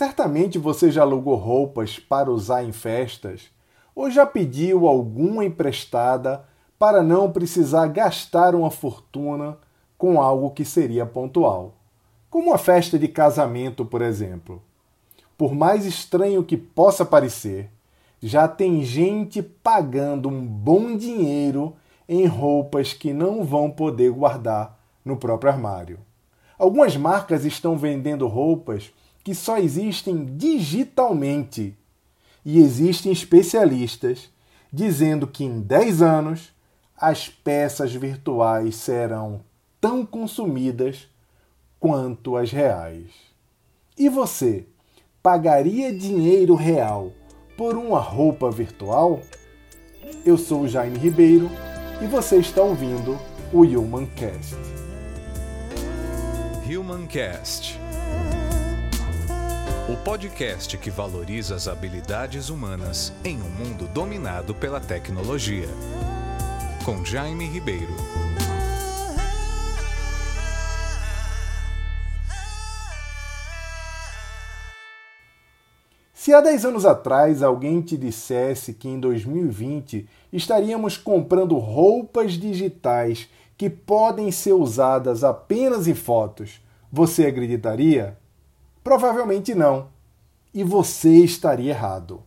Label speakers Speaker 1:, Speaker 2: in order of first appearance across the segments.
Speaker 1: Certamente você já alugou roupas para usar em festas ou já pediu alguma emprestada para não precisar gastar uma fortuna com algo que seria pontual, como uma festa de casamento, por exemplo. Por mais estranho que possa parecer, já tem gente pagando um bom dinheiro em roupas que não vão poder guardar no próprio armário. Algumas marcas estão vendendo roupas que só existem digitalmente. E existem especialistas dizendo que em 10 anos as peças virtuais serão tão consumidas quanto as reais. E você pagaria dinheiro real por uma roupa virtual? Eu sou o Jaime Ribeiro e você está ouvindo o Humancast.
Speaker 2: Humancast o podcast que valoriza as habilidades humanas em um mundo dominado pela tecnologia. Com Jaime Ribeiro.
Speaker 1: Se há 10 anos atrás alguém te dissesse que em 2020 estaríamos comprando roupas digitais que podem ser usadas apenas em fotos, você acreditaria? Provavelmente não. E você estaria errado.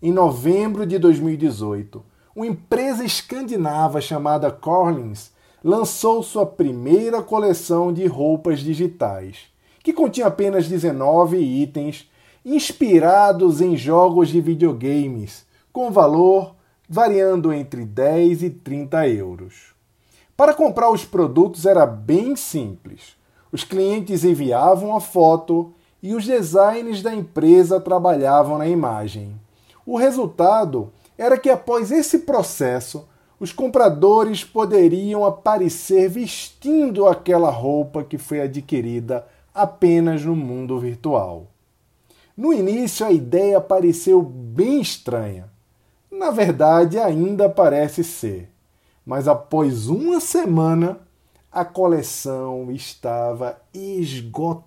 Speaker 1: Em novembro de 2018, uma empresa escandinava chamada Corlins lançou sua primeira coleção de roupas digitais, que continha apenas 19 itens inspirados em jogos de videogames, com valor variando entre 10 e 30 euros. Para comprar os produtos era bem simples. Os clientes enviavam a foto e os designers da empresa trabalhavam na imagem. O resultado era que após esse processo, os compradores poderiam aparecer vestindo aquela roupa que foi adquirida apenas no mundo virtual. No início, a ideia pareceu bem estranha. Na verdade, ainda parece ser. Mas após uma semana, a coleção estava esgotada.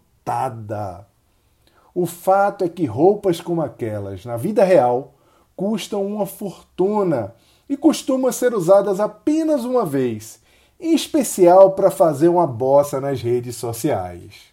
Speaker 1: O fato é que roupas como aquelas, na vida real, custam uma fortuna e costumam ser usadas apenas uma vez, em especial para fazer uma bossa nas redes sociais.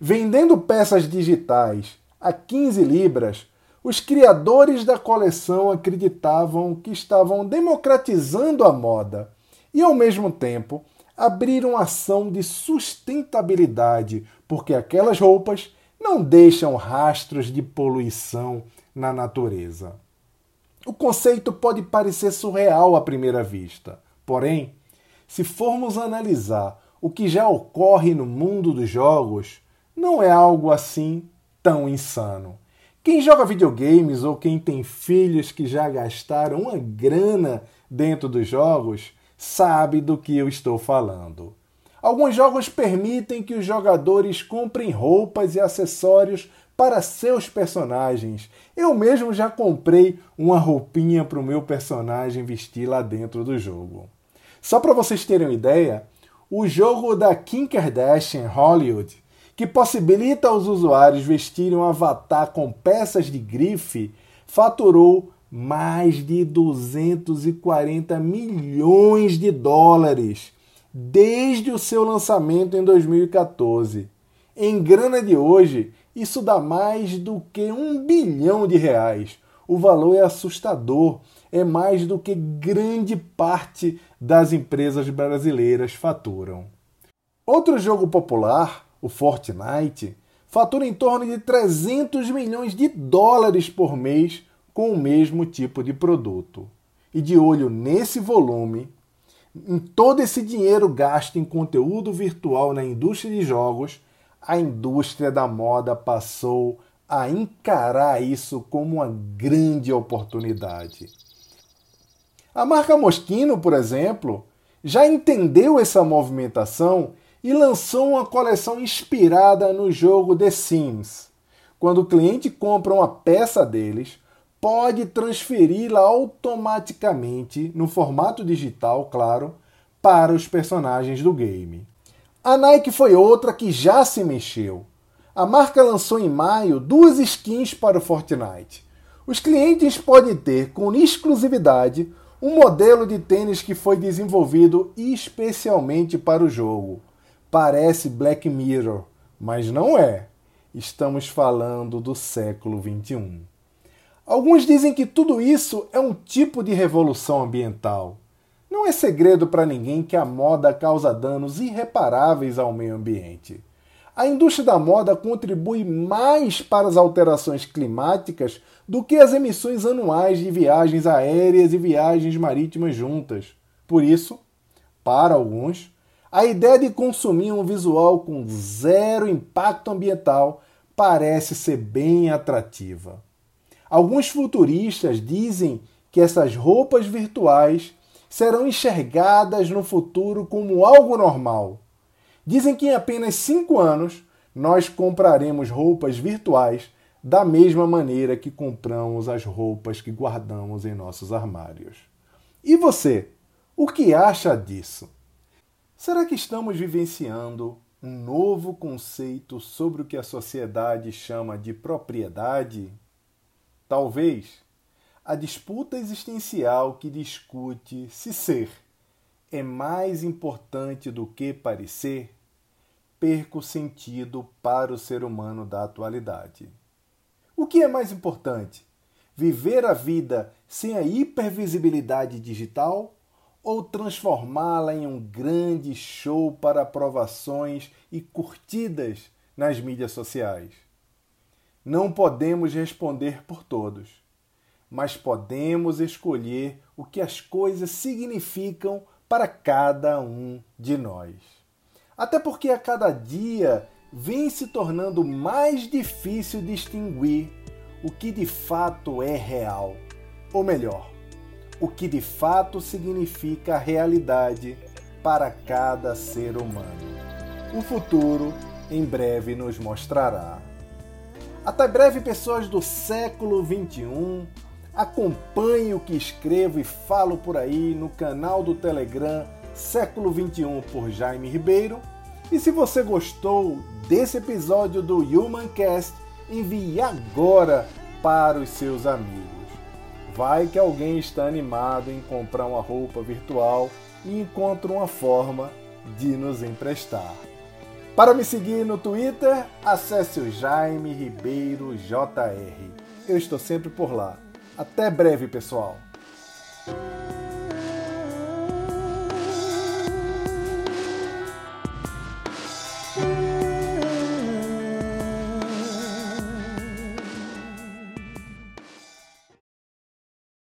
Speaker 1: Vendendo peças digitais a 15 libras, os criadores da coleção acreditavam que estavam democratizando a moda e, ao mesmo tempo, abriram ação de sustentabilidade, porque aquelas roupas não deixam rastros de poluição na natureza. O conceito pode parecer surreal à primeira vista, porém, se formos analisar o que já ocorre no mundo dos jogos, não é algo assim tão insano. Quem joga videogames ou quem tem filhos que já gastaram uma grana dentro dos jogos sabe do que eu estou falando. Alguns jogos permitem que os jogadores comprem roupas e acessórios para seus personagens. Eu mesmo já comprei uma roupinha para o meu personagem vestir lá dentro do jogo. Só para vocês terem uma ideia, o jogo da Kim Kardashian Hollywood, que possibilita aos usuários vestirem um avatar com peças de grife, faturou mais de 240 milhões de dólares desde o seu lançamento em 2014. Em grana de hoje, isso dá mais do que um bilhão de reais. O valor é assustador, é mais do que grande parte das empresas brasileiras faturam. Outro jogo popular, o Fortnite, fatura em torno de 300 milhões de dólares por mês com o mesmo tipo de produto. E de olho nesse volume, em todo esse dinheiro gasto em conteúdo virtual na indústria de jogos, a indústria da moda passou a encarar isso como uma grande oportunidade. A marca Moschino, por exemplo, já entendeu essa movimentação e lançou uma coleção inspirada no jogo The Sims. Quando o cliente compra uma peça deles, pode transferi-la automaticamente no formato digital, claro, para os personagens do game. A Nike foi outra que já se mexeu. a marca lançou em maio duas skins para o Fortnite. Os clientes podem ter com exclusividade um modelo de tênis que foi desenvolvido especialmente para o jogo. Parece Black Mirror, mas não é. Estamos falando do século 21. Alguns dizem que tudo isso é um tipo de revolução ambiental. Não é segredo para ninguém que a moda causa danos irreparáveis ao meio ambiente. A indústria da moda contribui mais para as alterações climáticas do que as emissões anuais de viagens aéreas e viagens marítimas juntas. Por isso, para alguns, a ideia de consumir um visual com zero impacto ambiental parece ser bem atrativa. Alguns futuristas dizem que essas roupas virtuais serão enxergadas no futuro como algo normal Dizem que em apenas cinco anos nós compraremos roupas virtuais da mesma maneira que compramos as roupas que guardamos em nossos armários. E você, o que acha disso? Será que estamos vivenciando um novo conceito sobre o que a sociedade chama de propriedade? Talvez a disputa existencial que discute se ser é mais importante do que parecer, perca o sentido para o ser humano da atualidade. O que é mais importante? Viver a vida sem a hipervisibilidade digital ou transformá-la em um grande show para aprovações e curtidas nas mídias sociais? Não podemos responder por todos, mas podemos escolher o que as coisas significam para cada um de nós. Até porque a cada dia vem se tornando mais difícil distinguir o que de fato é real, ou melhor, o que de fato significa a realidade para cada ser humano. O futuro em breve nos mostrará. Até breve, pessoas do século 21 Acompanhe o que escrevo e falo por aí no canal do Telegram Século 21 por Jaime Ribeiro. E se você gostou desse episódio do Humancast, envie agora para os seus amigos. Vai que alguém está animado em comprar uma roupa virtual e encontra uma forma de nos emprestar. Para me seguir no Twitter, acesse o Jaime Ribeiro JR. Eu estou sempre por lá. Até breve, pessoal!